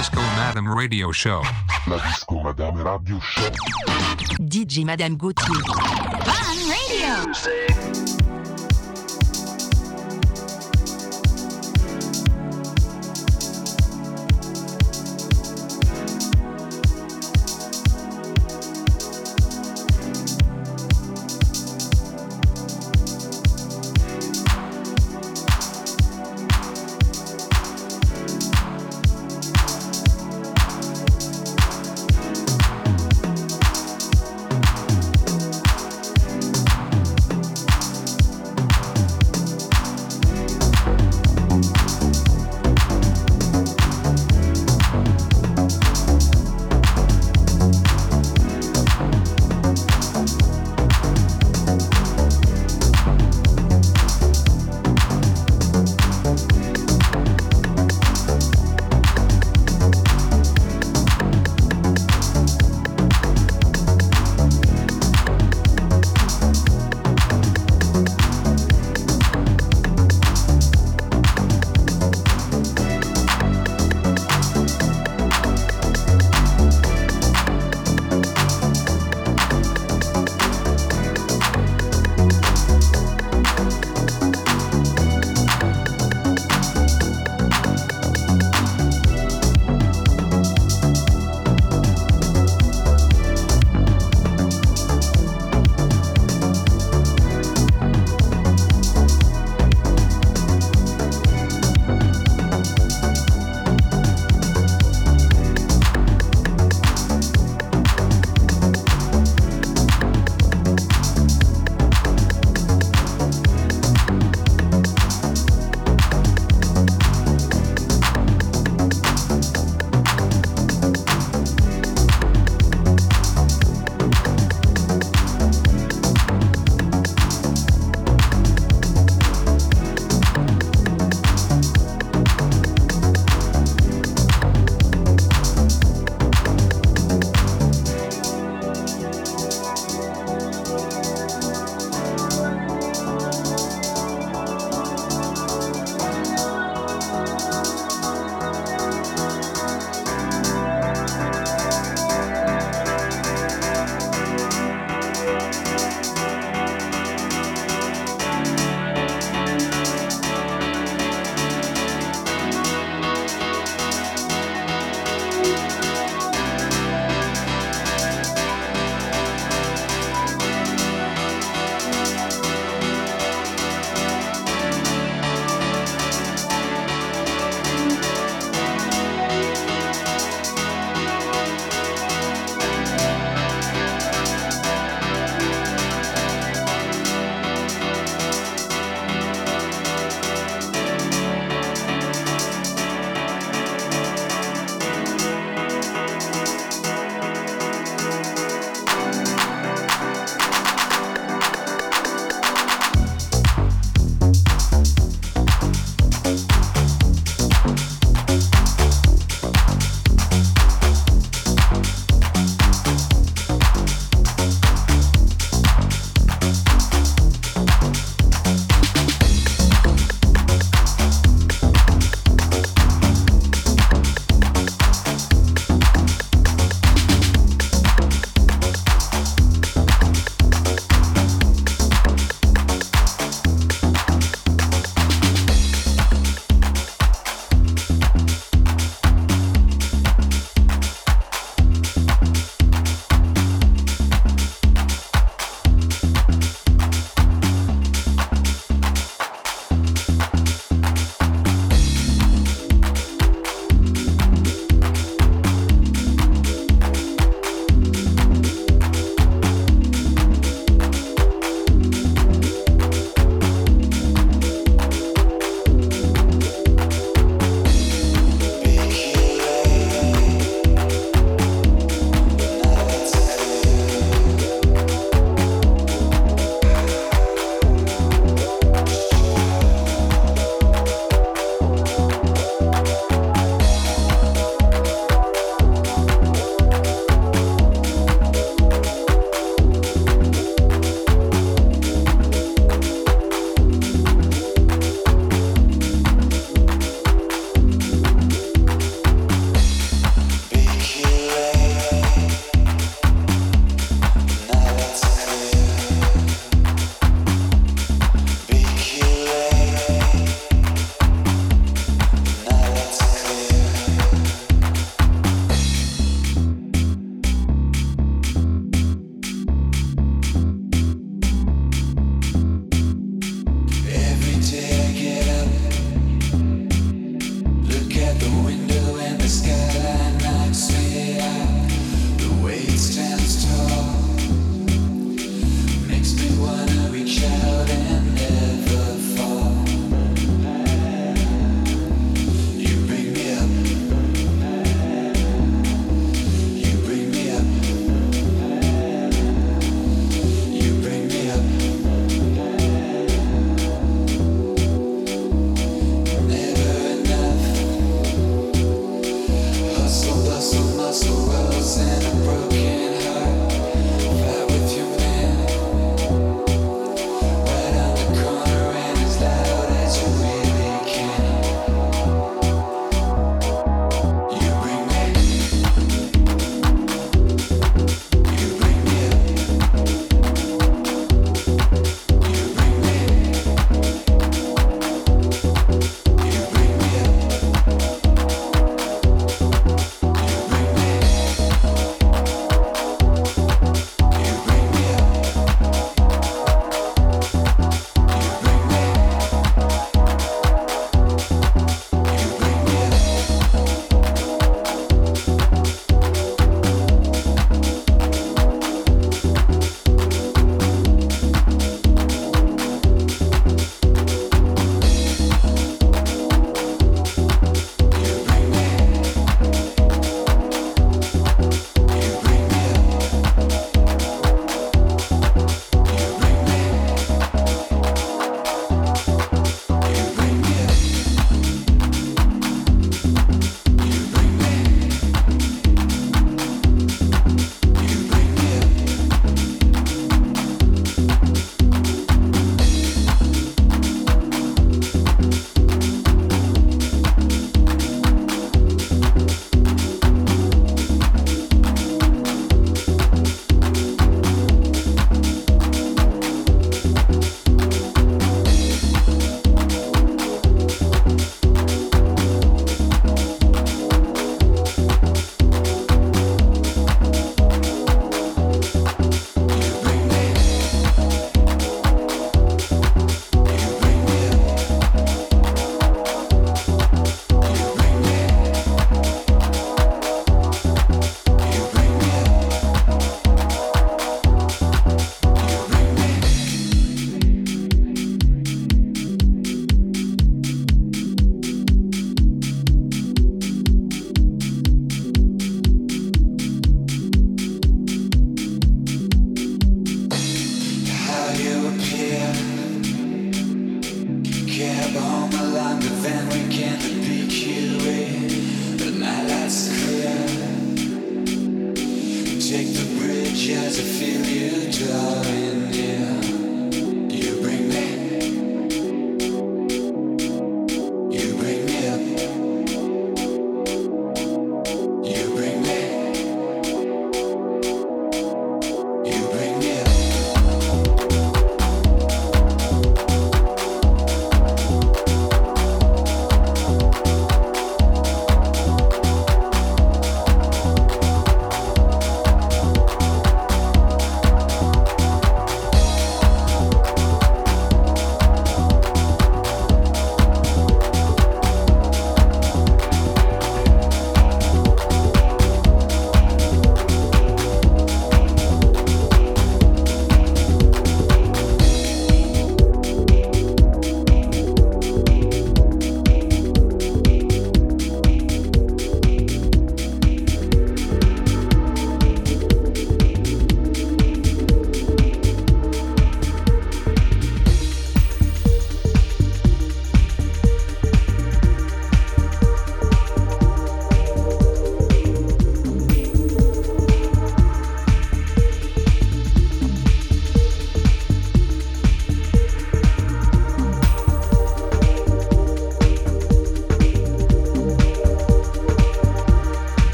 Disco Madame Radio Show. La Disco Madame Radio Show. DJ Madame Gauthier. Fun Radio. La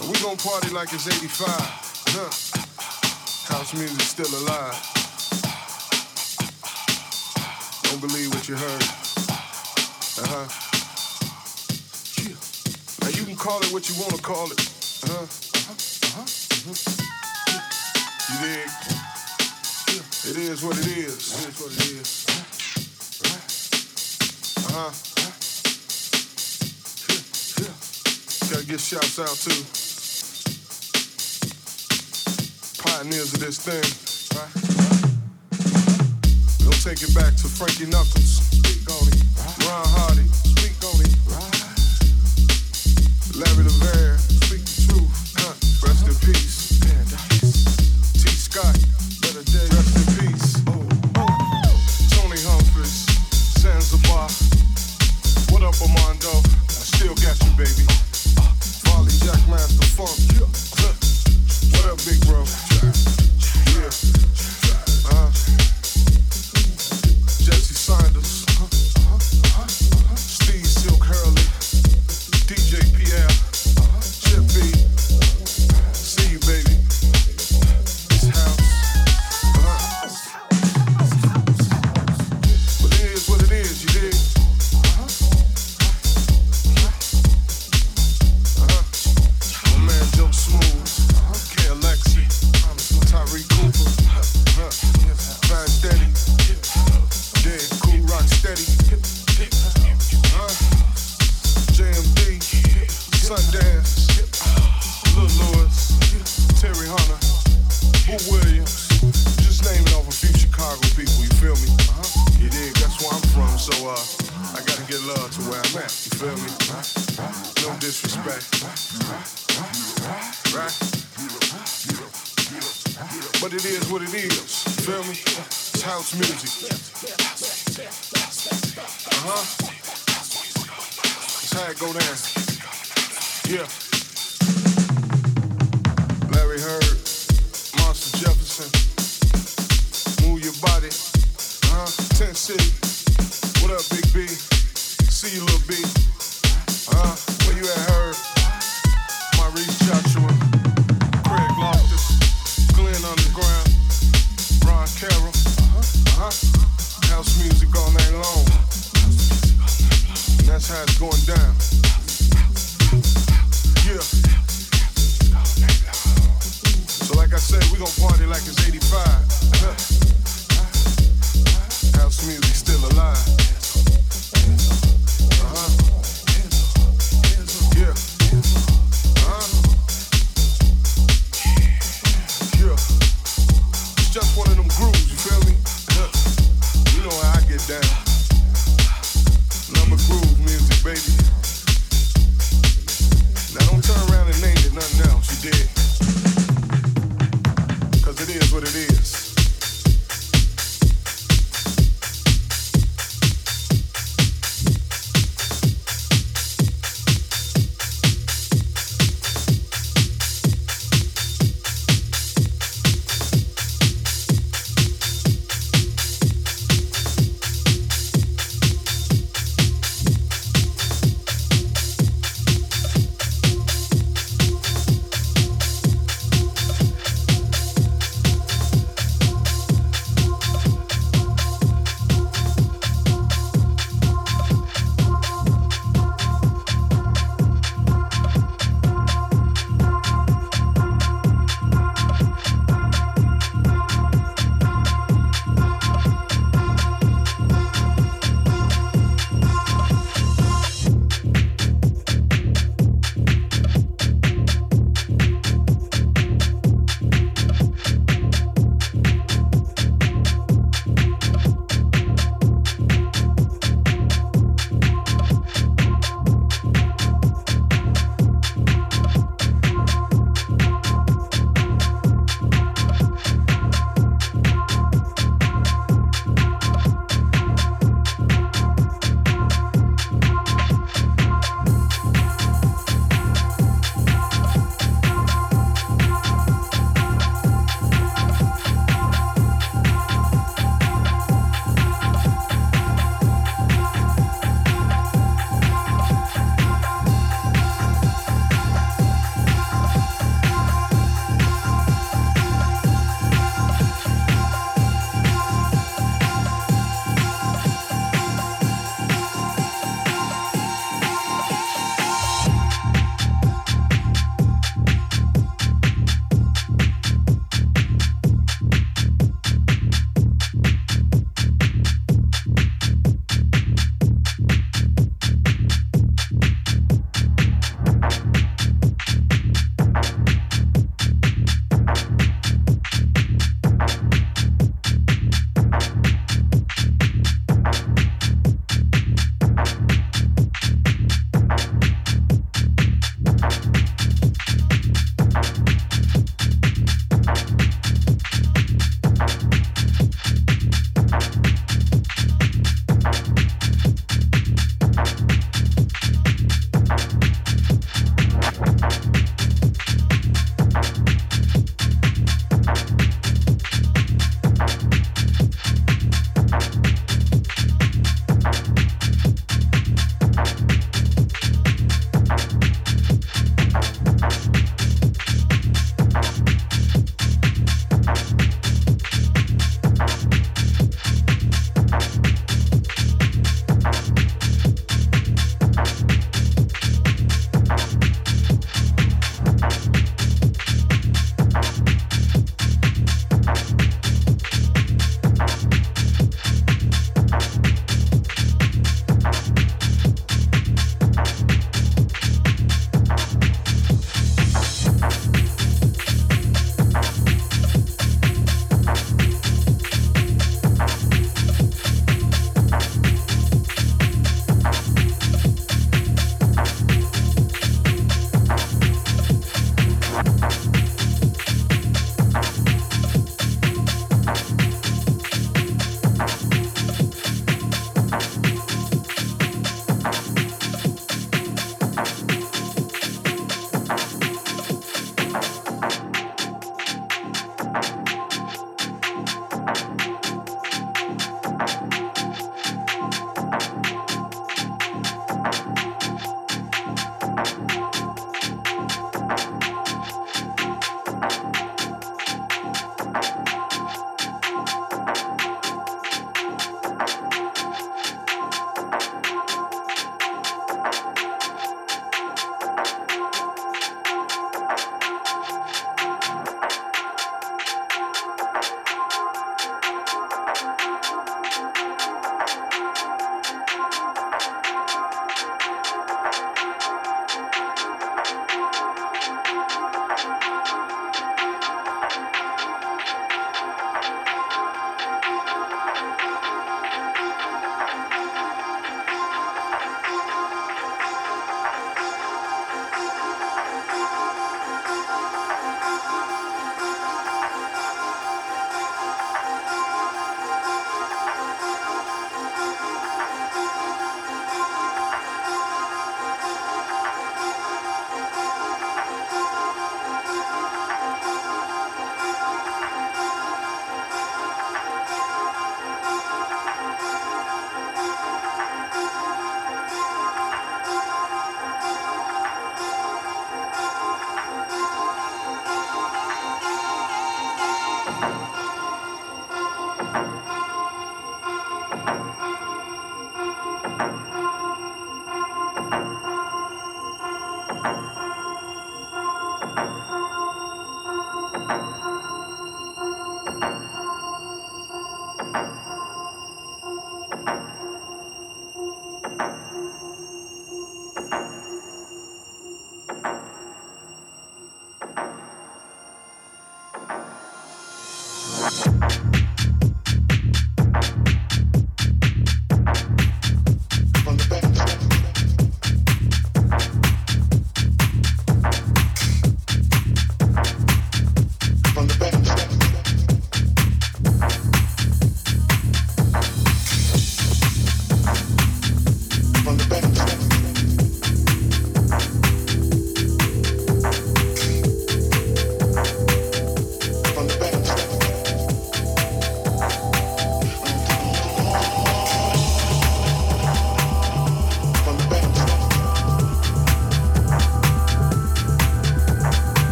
And we gon' party like it's 85. Huh. House music still alive. Don't believe what you heard. Uh huh. Now you can call it what you wanna call it. Uh huh. Uh huh. Uh huh. You dig? It is what it is. It is what it is. Uh huh. Gotta give shouts out to. pioneers of this thing. They'll take it back to Frankie Knuckles, Ron Hardy, Larry Levan. I gotta get love to where I'm at. You feel me? No disrespect. Right? But it is what it is. You feel me? It's house music. Uh huh. It's how it go down. Yeah.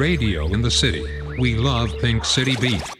Radio in the city. We love Pink City Beat.